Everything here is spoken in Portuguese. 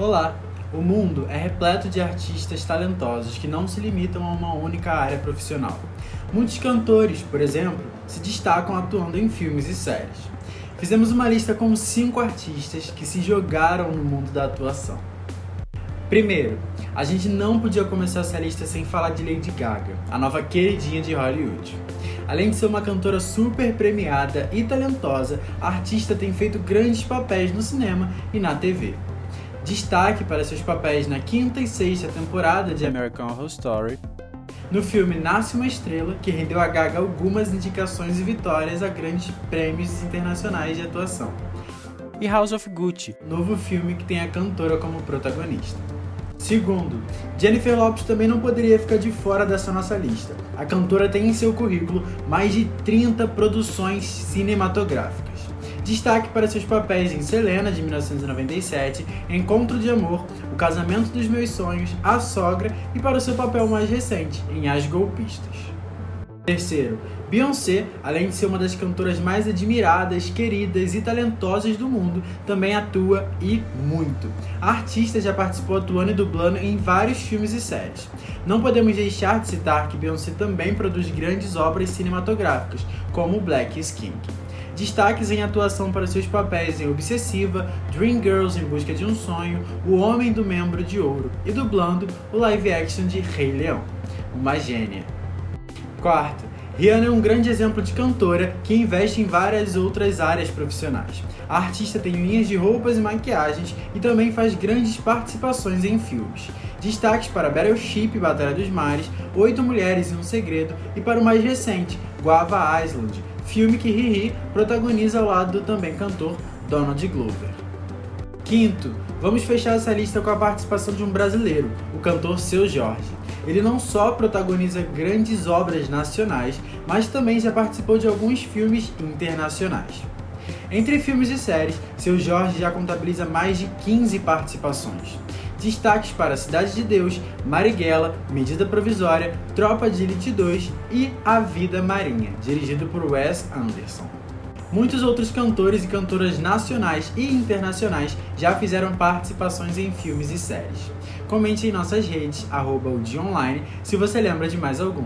Olá! O mundo é repleto de artistas talentosos que não se limitam a uma única área profissional. Muitos cantores, por exemplo, se destacam atuando em filmes e séries. Fizemos uma lista com cinco artistas que se jogaram no mundo da atuação. Primeiro, a gente não podia começar essa lista sem falar de Lady Gaga, a nova queridinha de Hollywood. Além de ser uma cantora super premiada e talentosa, a artista tem feito grandes papéis no cinema e na TV. Destaque para seus papéis na quinta e sexta temporada de American Horror Story, no filme Nasce uma Estrela, que rendeu a Gaga algumas indicações e vitórias a grandes prêmios internacionais de atuação, e House of Gucci, novo filme que tem a cantora como protagonista. Segundo, Jennifer Lopes também não poderia ficar de fora dessa nossa lista. A cantora tem em seu currículo mais de 30 produções cinematográficas. Destaque para seus papéis em Selena, de 1997, Encontro de Amor, O Casamento dos Meus Sonhos, A Sogra e para o seu papel mais recente, em As Golpistas. Terceiro, Beyoncé, além de ser uma das cantoras mais admiradas, queridas e talentosas do mundo, também atua e muito. A artista já participou atuando e dublando em vários filmes e séries. Não podemos deixar de citar que Beyoncé também produz grandes obras cinematográficas, como Black is King. Destaques em atuação para seus papéis em Obsessiva, Dreamgirls em Busca de um Sonho, O Homem do Membro de Ouro e dublando o live action de Rei Leão. Uma gênia. Quarto, Rihanna é um grande exemplo de cantora que investe em várias outras áreas profissionais. A artista tem linhas de roupas e maquiagens e também faz grandes participações em filmes. Destaques para Battleship Batalha dos Mares, Oito Mulheres e um Segredo e para o mais recente, Guava Island, filme que Riri protagoniza ao lado do também cantor Donald Glover. Quinto, vamos fechar essa lista com a participação de um brasileiro, o cantor Seu Jorge. Ele não só protagoniza grandes obras nacionais, mas também já participou de alguns filmes internacionais. Entre filmes e séries, Seu Jorge já contabiliza mais de 15 participações. Destaques para Cidade de Deus, Marighella, Medida Provisória, Tropa de Elite 2 e A Vida Marinha, dirigido por Wes Anderson. Muitos outros cantores e cantoras nacionais e internacionais já fizeram participações em filmes e séries. Comente em nossas redes, arroba se você lembra de mais algum.